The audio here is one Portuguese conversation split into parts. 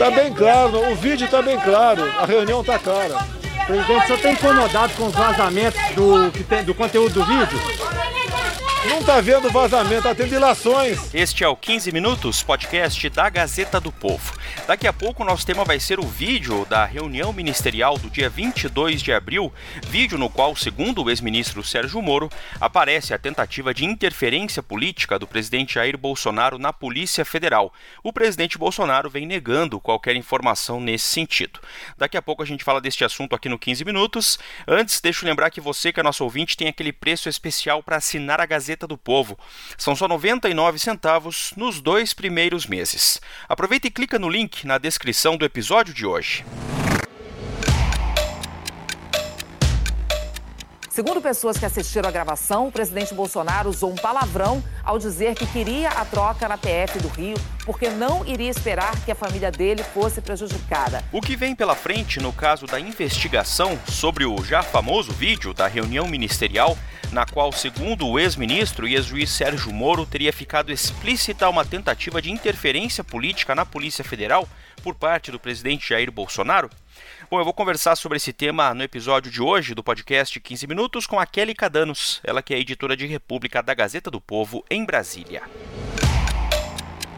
Está bem claro, o vídeo está bem claro, a reunião está clara. Presidente, o senhor está incomodado com os vazamentos do, que tem, do conteúdo do vídeo? Não está vendo vazamento, está tendo ilações. Este é o 15 Minutos, podcast da Gazeta do Povo. Daqui a pouco o nosso tema vai ser o vídeo da reunião ministerial do dia 22 de abril, vídeo no qual, segundo o ex-ministro Sérgio Moro, aparece a tentativa de interferência política do presidente Jair Bolsonaro na Polícia Federal. O presidente Bolsonaro vem negando qualquer informação nesse sentido. Daqui a pouco a gente fala deste assunto aqui no 15 Minutos. Antes, deixo lembrar que você, que é nosso ouvinte, tem aquele preço especial para assinar a Gazeta Gazeta do Povo. São só 99 centavos nos dois primeiros meses. Aproveita e clica no link na descrição do episódio de hoje. Segundo pessoas que assistiram à gravação, o presidente Bolsonaro usou um palavrão ao dizer que queria a troca na PF do Rio porque não iria esperar que a família dele fosse prejudicada. O que vem pela frente no caso da investigação sobre o já famoso vídeo da reunião ministerial, na qual, segundo o ex-ministro e ex-juiz Sérgio Moro, teria ficado explícita uma tentativa de interferência política na Polícia Federal por parte do presidente Jair Bolsonaro? Bom, eu vou conversar sobre esse tema no episódio de hoje do podcast 15 Minutos com a Kelly Cadanos, ela que é editora de República da Gazeta do Povo em Brasília.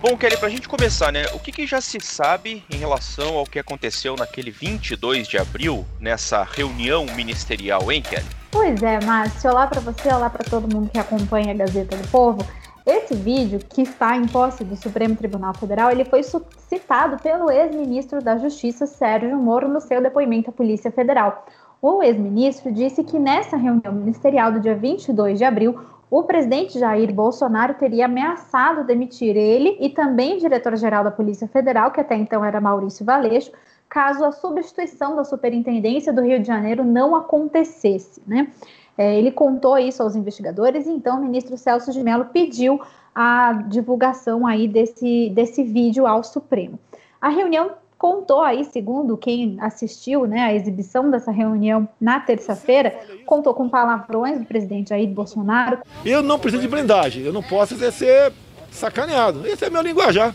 Bom, Kelly, para a gente começar, né? O que, que, já se sabe em relação ao que aconteceu naquele 22 de abril, nessa reunião ministerial, hein, Kelly? Pois é, Márcio. Olá para você, olá para todo mundo que acompanha a Gazeta do Povo. Esse vídeo, que está em posse do Supremo Tribunal Federal, ele foi citado pelo ex-ministro da Justiça, Sérgio Moro, no seu depoimento à Polícia Federal. O ex-ministro disse que nessa reunião ministerial do dia 22 de abril, o presidente Jair Bolsonaro teria ameaçado demitir ele e também o diretor-geral da Polícia Federal, que até então era Maurício Valeixo, caso a substituição da Superintendência do Rio de Janeiro não acontecesse, né? É, ele contou isso aos investigadores, e então o ministro Celso de Mello pediu a divulgação aí desse, desse vídeo ao Supremo. A reunião contou aí, segundo quem assistiu né, a exibição dessa reunião na terça-feira, contou com palavrões do presidente Jair Bolsonaro. Eu não preciso de blindagem, eu não posso ser sacaneado. Esse é meu linguajar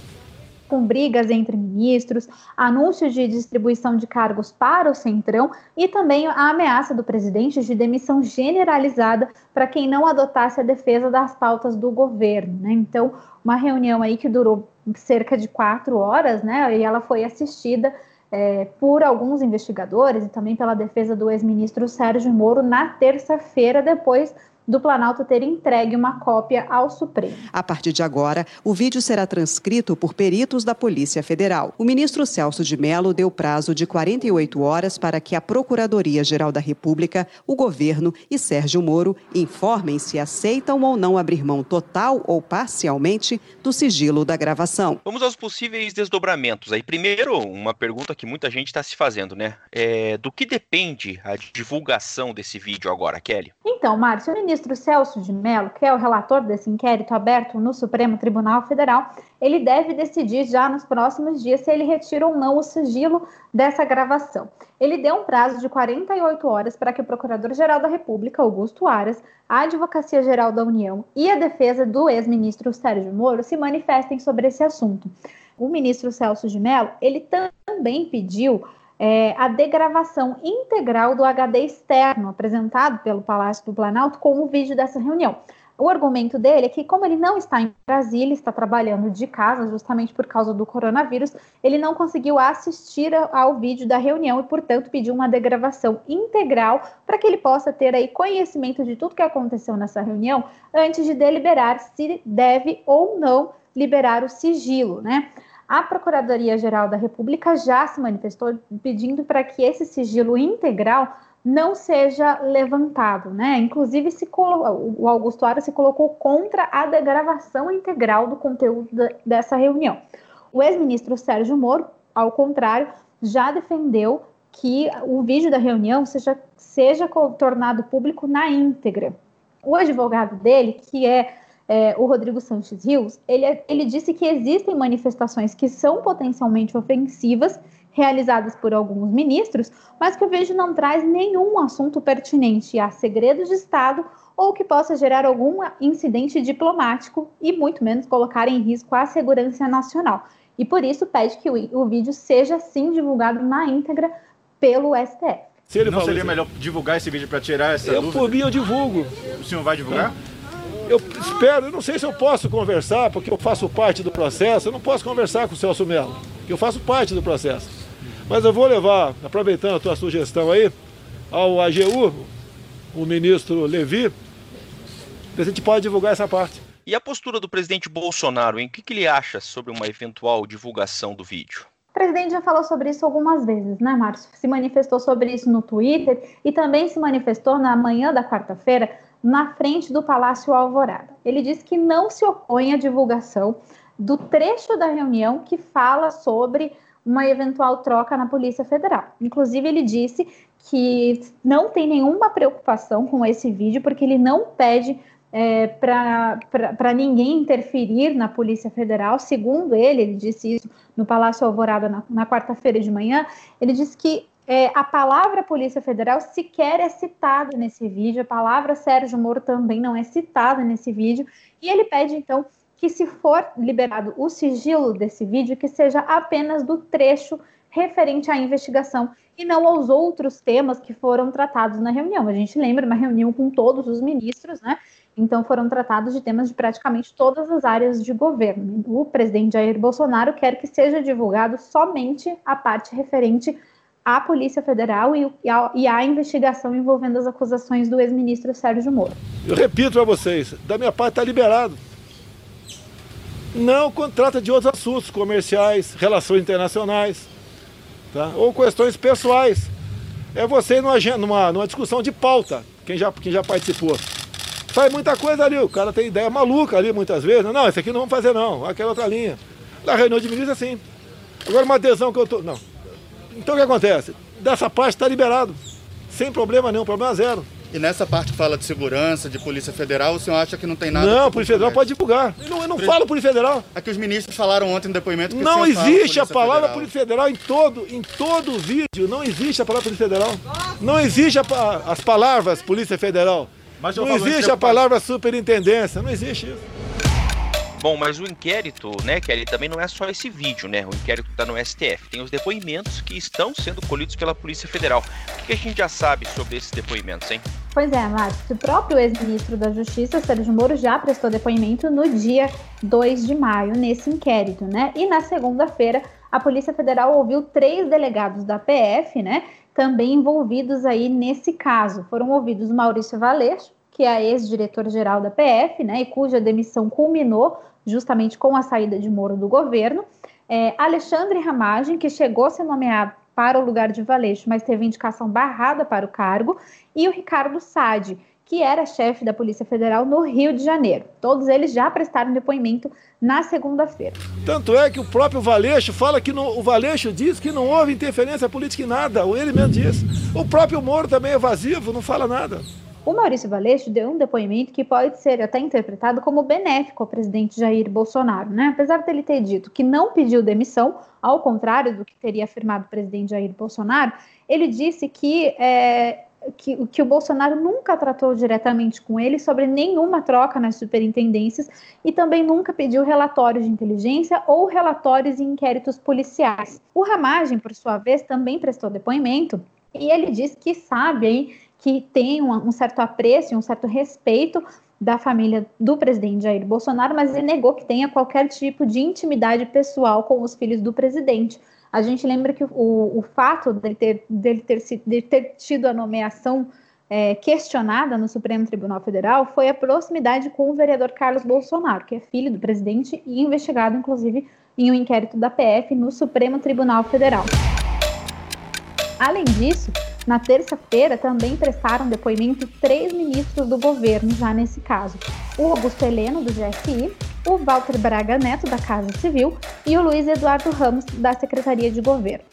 com brigas entre ministros, anúncios de distribuição de cargos para o Centrão e também a ameaça do presidente de demissão generalizada para quem não adotasse a defesa das pautas do governo. Né? Então, uma reunião aí que durou cerca de quatro horas, né? E ela foi assistida é, por alguns investigadores e também pela defesa do ex-ministro Sérgio Moro na terça-feira, depois do Planalto ter entregue uma cópia ao Supremo. A partir de agora, o vídeo será transcrito por peritos da Polícia Federal. O ministro Celso de Mello deu prazo de 48 horas para que a Procuradoria-Geral da República, o governo e Sérgio Moro informem se aceitam ou não abrir mão total ou parcialmente do sigilo da gravação. Vamos aos possíveis desdobramentos. Aí, primeiro, uma pergunta que muita gente está se fazendo, né? É, do que depende a divulgação desse vídeo agora, Kelly? Então, Márcio, o ministro ministro Celso de Mello, que é o relator desse inquérito aberto no Supremo Tribunal Federal, ele deve decidir já nos próximos dias se ele retira ou não o sigilo dessa gravação. Ele deu um prazo de 48 horas para que o Procurador-Geral da República, Augusto Aras, a Advocacia Geral da União e a defesa do ex-ministro Sérgio Moro se manifestem sobre esse assunto. O ministro Celso de Mello, ele também pediu é, a degravação integral do HD externo apresentado pelo Palácio do Planalto com o vídeo dessa reunião. O argumento dele é que, como ele não está em Brasília, está trabalhando de casa, justamente por causa do coronavírus, ele não conseguiu assistir ao vídeo da reunião e, portanto, pediu uma degravação integral para que ele possa ter aí conhecimento de tudo que aconteceu nessa reunião antes de deliberar se deve ou não liberar o sigilo, né? A Procuradoria-Geral da República já se manifestou pedindo para que esse sigilo integral não seja levantado, né? Inclusive, se o Augusto Aras se colocou contra a degravação integral do conteúdo dessa reunião. O ex-ministro Sérgio Moro, ao contrário, já defendeu que o vídeo da reunião seja, seja tornado público na íntegra. O advogado dele, que é, é o Rodrigo Sanches Rios, ele, ele disse que existem manifestações que são potencialmente ofensivas realizadas por alguns ministros, mas que o vídeo não traz nenhum assunto pertinente a segredos de Estado ou que possa gerar algum incidente diplomático e muito menos colocar em risco a segurança nacional. E por isso pede que o, o vídeo seja sim divulgado na íntegra pelo STF. Se ele não seria melhor divulgar esse vídeo para tirar essa eu, dúvida? Por mim eu divulgo. O senhor vai divulgar? Eu espero, eu não sei se eu posso conversar, porque eu faço parte do processo, eu não posso conversar com o Celso Melo, porque eu faço parte do processo. Mas eu vou levar, aproveitando a tua sugestão aí, ao AGU, o ministro Levi, que a gente pode divulgar essa parte. E a postura do presidente Bolsonaro, em que, que ele acha sobre uma eventual divulgação do vídeo? O presidente já falou sobre isso algumas vezes, né, Márcio? Se manifestou sobre isso no Twitter e também se manifestou na manhã da quarta-feira na frente do Palácio Alvorada. Ele disse que não se opõe à divulgação do trecho da reunião que fala sobre uma eventual troca na Polícia Federal. Inclusive, ele disse que não tem nenhuma preocupação com esse vídeo, porque ele não pede é, para ninguém interferir na Polícia Federal. Segundo ele, ele disse isso no Palácio Alvorada na, na quarta-feira de manhã. Ele disse que é, a palavra Polícia Federal sequer é citada nesse vídeo, a palavra Sérgio Moro também não é citada nesse vídeo, e ele pede então que, se for liberado o sigilo desse vídeo, que seja apenas do trecho referente à investigação e não aos outros temas que foram tratados na reunião. A gente lembra uma reunião com todos os ministros, né? Então foram tratados de temas de praticamente todas as áreas de governo. O presidente Jair Bolsonaro quer que seja divulgado somente a parte referente Polícia Federal e, a, e investigação envolvendo as acusações do ex-ministro Sérgio Moro. Eu repito para vocês, da minha parte está liberado. Não quando trata de outros assuntos comerciais, relações internacionais, tá? ou questões pessoais. É você numa, numa, numa discussão de pauta, quem já, quem já participou. Faz muita coisa ali, o cara tem ideia maluca ali muitas vezes. Não, esse aqui não vamos fazer não, aquela outra linha. Na reunião de ministros assim. Agora uma adesão que eu tô. Não. Então o que acontece? Dessa parte está liberado. Sem problema nenhum, problema zero. E nessa parte que fala de segurança, de Polícia Federal, o senhor acha que não tem nada? Não, a Polícia Federal pode divulgar. Eu não, eu não falo Polícia Federal. É que os ministros falaram ontem no depoimento que Não existe a palavra Federal. Polícia Federal em todo, em todo o vídeo. Não existe a palavra Polícia Federal. Não existe a, as palavras Polícia Federal. não existe a palavra superintendência. Não existe isso. Bom, mas o inquérito, né, Kelly, também não é só esse vídeo, né? O inquérito está no STF. Tem os depoimentos que estão sendo colhidos pela Polícia Federal. O que a gente já sabe sobre esses depoimentos, hein? Pois é, Márcio. O próprio ex-ministro da Justiça, Sérgio Moro, já prestou depoimento no dia 2 de maio, nesse inquérito, né? E na segunda-feira, a Polícia Federal ouviu três delegados da PF, né? Também envolvidos aí nesse caso. Foram ouvidos Maurício Valeixo, que é a ex-diretor-geral da PF, né, e cuja demissão culminou justamente com a saída de Moro do governo. É, Alexandre Ramagem, que chegou a ser nomeado para o lugar de Valeixo, mas teve indicação barrada para o cargo, e o Ricardo Sade, que era chefe da Polícia Federal no Rio de Janeiro. Todos eles já prestaram depoimento na segunda-feira. Tanto é que o próprio Valeixo fala que não, o Valeixo diz que não houve interferência política em nada, ou ele mesmo diz. O próprio Moro também é evasivo, não fala nada. O Maurício Valeixo deu um depoimento que pode ser até interpretado como benéfico ao presidente Jair Bolsonaro, né? Apesar dele ter dito que não pediu demissão, ao contrário do que teria afirmado o presidente Jair Bolsonaro, ele disse que, é, que, que o Bolsonaro nunca tratou diretamente com ele sobre nenhuma troca nas superintendências e também nunca pediu relatórios de inteligência ou relatórios em inquéritos policiais. O Ramagem, por sua vez, também prestou depoimento e ele disse que sabe hein, que tem um, um certo apreço e um certo respeito da família do presidente Jair Bolsonaro, mas ele negou que tenha qualquer tipo de intimidade pessoal com os filhos do presidente. A gente lembra que o, o fato dele ter, dele, ter, dele ter tido a nomeação é, questionada no Supremo Tribunal Federal foi a proximidade com o vereador Carlos Bolsonaro, que é filho do presidente e investigado, inclusive, em um inquérito da PF no Supremo Tribunal Federal. Além disso, Na terça-feira também prestaram depoimento três ministros do governo, já nesse caso: o Augusto Heleno, do GSI, o Walter Braga Neto, da Casa Civil, e o Luiz Eduardo Ramos, da Secretaria de Governo.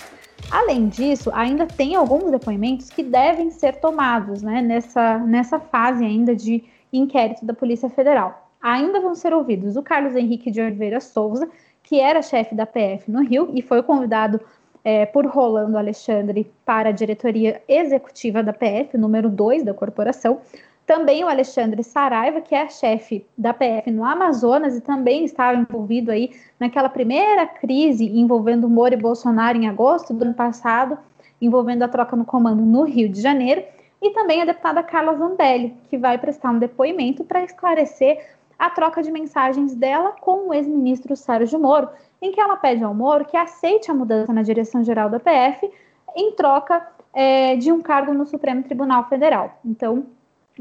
Além disso, ainda tem alguns depoimentos que devem ser tomados né, nessa, nessa fase ainda de inquérito da Polícia Federal. Ainda vão ser ouvidos o Carlos Henrique de Oliveira Souza, que era chefe da PF no Rio e foi convidado é, por Rolando Alexandre para a diretoria executiva da PF, número 2 da corporação. Também o Alexandre Saraiva, que é chefe da PF no Amazonas e também estava envolvido aí naquela primeira crise envolvendo Moro e Bolsonaro em agosto do ano passado, envolvendo a troca no comando no Rio de Janeiro, e também a deputada Carla Zambelli, que vai prestar um depoimento para esclarecer a troca de mensagens dela com o ex-ministro Sérgio Moro, em que ela pede ao Moro que aceite a mudança na direção-geral da PF em troca é, de um cargo no Supremo Tribunal Federal. Então,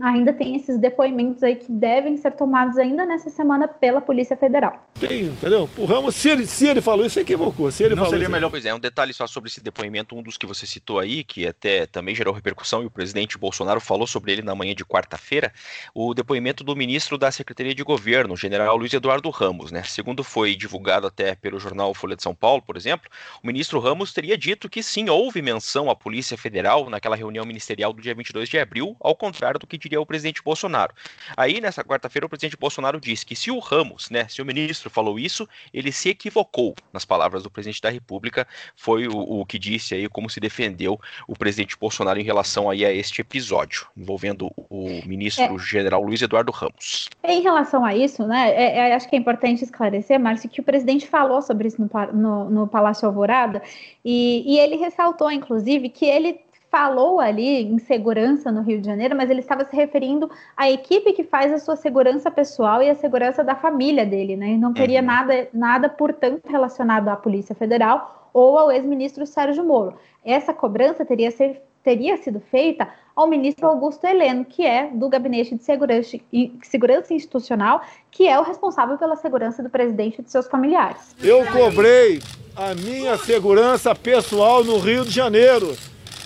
ainda tem esses depoimentos aí que devem ser tomados ainda nessa semana pela Polícia Federal. Tem, entendeu? O Ramos, se ele, se ele falou isso, equivocou. Se ele não falou seria isso, melhor, pois é, um detalhe só sobre esse depoimento, um dos que você citou aí, que até também gerou repercussão e o presidente Bolsonaro falou sobre ele na manhã de quarta-feira, o depoimento do ministro da Secretaria de Governo, o general Luiz Eduardo Ramos, né? Segundo foi divulgado até pelo jornal Folha de São Paulo, por exemplo, o ministro Ramos teria dito que sim, houve menção à Polícia Federal naquela reunião ministerial do dia 22 de abril, ao contrário do que diria o presidente Bolsonaro. Aí, nessa quarta-feira, o presidente Bolsonaro disse que se o Ramos, né, se o ministro falou isso, ele se equivocou, nas palavras do presidente da República, foi o, o que disse aí, como se defendeu o presidente Bolsonaro em relação aí a este episódio, envolvendo o ministro é. general Luiz Eduardo Ramos. Em relação a isso, né, é, é, acho que é importante esclarecer, Márcio, que o presidente falou sobre isso no, no, no Palácio Alvorada, e, e ele ressaltou, inclusive, que ele falou ali em segurança no Rio de Janeiro, mas ele estava se referindo à equipe que faz a sua segurança pessoal e a segurança da família dele, né? E não teria uhum. nada, nada, portanto, relacionado à Polícia Federal ou ao ex-ministro Sérgio Moro. Essa cobrança teria, ser, teria sido feita ao ministro Augusto Heleno, que é do Gabinete de Segurança, Segurança Institucional, que é o responsável pela segurança do presidente e de seus familiares. Eu cobrei a minha segurança pessoal no Rio de Janeiro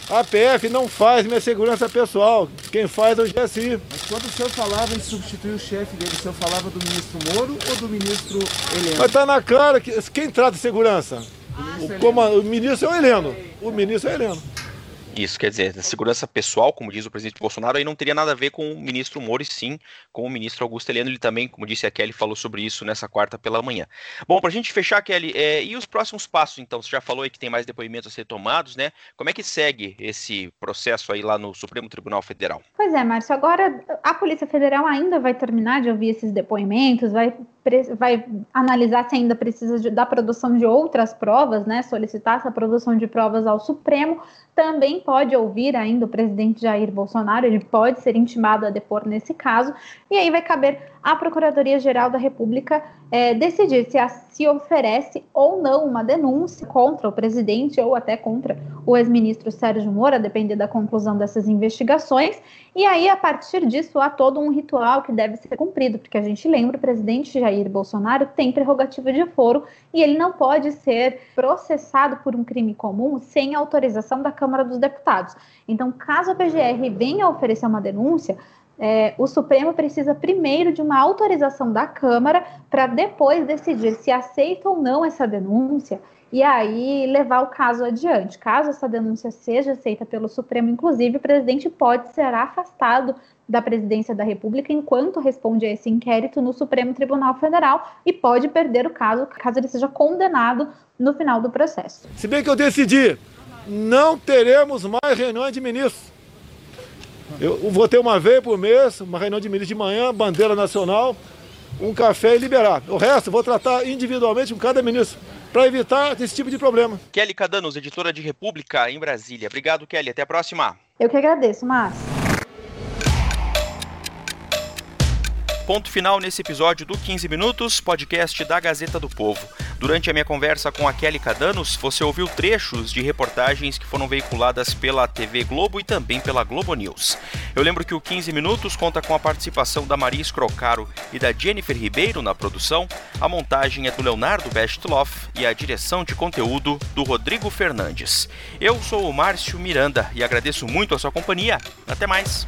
a PF não faz minha segurança pessoal. Quem faz é o GSI. Mas quando o senhor falava em substituir o chefe dele, o senhor falava do ministro Moro ou do ministro Heleno? Mas tá na cara que quem trata segurança? O, como, o ministro é o Heleno. O ministro é o Heleno. Isso, quer dizer, segurança pessoal, como diz o presidente Bolsonaro, aí não teria nada a ver com o ministro Moro, e sim com o ministro Augusto Heleno. Ele também, como disse a Kelly, falou sobre isso nessa quarta pela manhã. Bom, para a gente fechar, Kelly, é, e os próximos passos, então? Você já falou aí que tem mais depoimentos a ser tomados, né? Como é que segue esse processo aí lá no Supremo Tribunal Federal? Pois é, Márcio, agora a Polícia Federal ainda vai terminar de ouvir esses depoimentos, vai vai analisar se ainda precisa de, da produção de outras provas, né? Solicitar essa produção de provas ao Supremo. Também pode ouvir ainda o presidente Jair Bolsonaro, ele pode ser intimado a depor nesse caso, e aí vai caber à Procuradoria-Geral da República é, decidir se a, se oferece ou não uma denúncia contra o presidente ou até contra o ex-ministro Sérgio Moro, a depender da conclusão dessas investigações. E aí, a partir disso, há todo um ritual que deve ser cumprido, porque a gente lembra, o presidente Jair Bolsonaro tem prerrogativa de foro e ele não pode ser processado por um crime comum sem autorização da Câmara dos Deputados. Então, caso a PGR venha oferecer uma denúncia, é, o Supremo precisa primeiro de uma autorização da Câmara para depois decidir se aceita ou não essa denúncia e aí levar o caso adiante. Caso essa denúncia seja aceita pelo Supremo, inclusive, o presidente pode ser afastado da presidência da República enquanto responde a esse inquérito no Supremo Tribunal Federal e pode perder o caso caso ele seja condenado no final do processo. Se bem que eu decidi, não teremos mais reuniões de ministros. Eu vou ter uma vez por mês, uma reunião de ministros de manhã, bandeira nacional, um café e liberar. O resto, vou tratar individualmente com cada ministro para evitar esse tipo de problema. Kelly Cadanos, editora de República em Brasília. Obrigado, Kelly. Até a próxima. Eu que agradeço, Márcio. Ponto final nesse episódio do 15 Minutos, podcast da Gazeta do Povo. Durante a minha conversa com a Kelly Cadanos, você ouviu trechos de reportagens que foram veiculadas pela TV Globo e também pela Globo News. Eu lembro que o 15 Minutos conta com a participação da Maria Escrocaro e da Jennifer Ribeiro na produção, A montagem é do Leonardo Bestloff e a direção de conteúdo do Rodrigo Fernandes. Eu sou o Márcio Miranda e agradeço muito a sua companhia. Até mais!